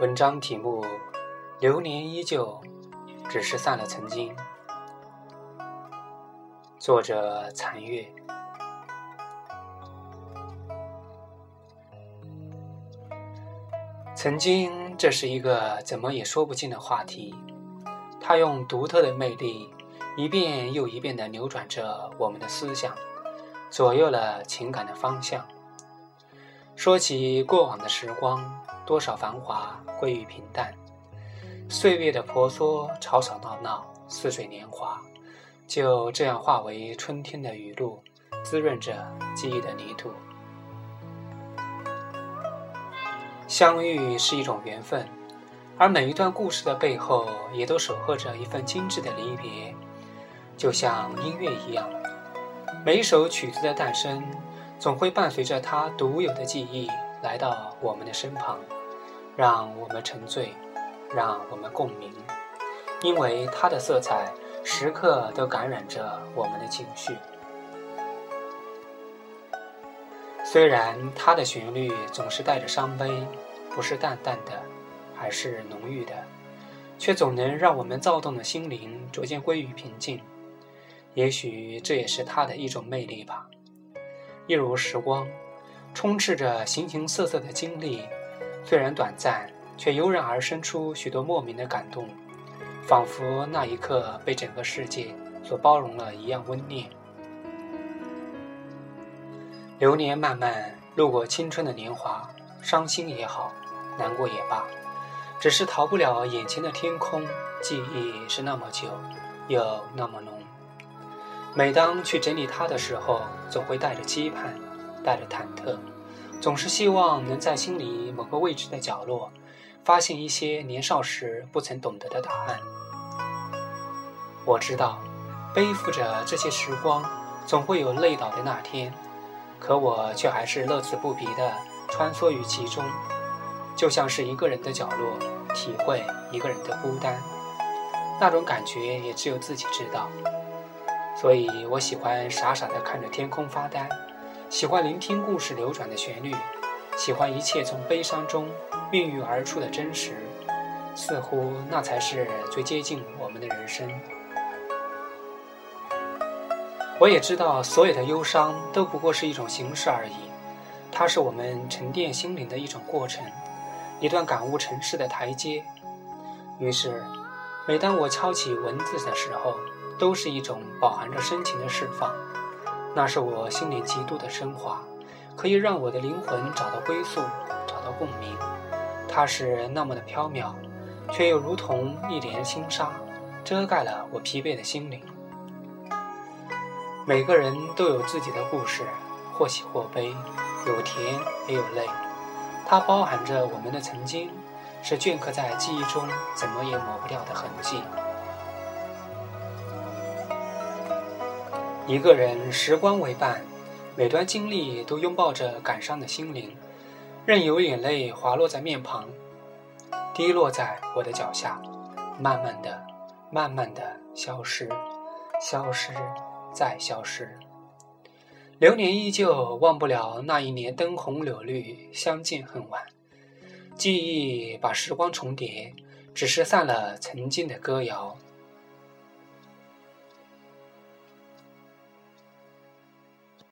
文章题目：流年依旧，只是散了曾经。作者：残月。曾经，这是一个怎么也说不尽的话题。它用独特的魅力，一遍又一遍地扭转着我们的思想，左右了情感的方向。说起过往的时光。多少繁华归于平淡，岁月的婆娑，吵吵闹闹，似水年华，就这样化为春天的雨露，滋润着记忆的泥土。相遇是一种缘分，而每一段故事的背后，也都守候着一份精致的离别。就像音乐一样，每一首曲子的诞生，总会伴随着它独有的记忆来到我们的身旁。让我们沉醉，让我们共鸣，因为它的色彩时刻都感染着我们的情绪。虽然它的旋律总是带着伤悲，不是淡淡的，而是浓郁的，却总能让我们躁动的心灵逐渐归于平静。也许这也是它的一种魅力吧。一如时光，充斥着形形色色的经历。虽然短暂，却油然而生出许多莫名的感动，仿佛那一刻被整个世界所包容了一样温念。流年漫漫，路过青春的年华，伤心也好，难过也罢，只是逃不了眼前的天空。记忆是那么久，又那么浓。每当去整理它的时候，总会带着期盼，带着忐忑。总是希望能在心里某个未知的角落，发现一些年少时不曾懂得的答案。我知道，背负着这些时光，总会有累倒的那天，可我却还是乐此不疲地穿梭于其中，就像是一个人的角落，体会一个人的孤单。那种感觉也只有自己知道，所以我喜欢傻傻地看着天空发呆。喜欢聆听故事流转的旋律，喜欢一切从悲伤中孕育而出的真实，似乎那才是最接近我们的人生。我也知道，所有的忧伤都不过是一种形式而已，它是我们沉淀心灵的一种过程，一段感悟尘世的台阶。于是，每当我敲起文字的时候，都是一种饱含着深情的释放。那是我心里极度的升华，可以让我的灵魂找到归宿，找到共鸣。它是那么的飘渺，却又如同一帘轻纱，遮盖了我疲惫的心灵。每个人都有自己的故事，或喜或悲，有甜也有泪。它包含着我们的曾经，是镌刻在记忆中怎么也抹不掉的痕迹。一个人，时光为伴，每段经历都拥抱着感伤的心灵，任由眼泪滑落在面庞，滴落在我的脚下，慢慢的、慢慢的消失，消失，再消失。流年依旧，忘不了那一年灯红柳绿，相见恨晚。记忆把时光重叠，只是散了曾经的歌谣。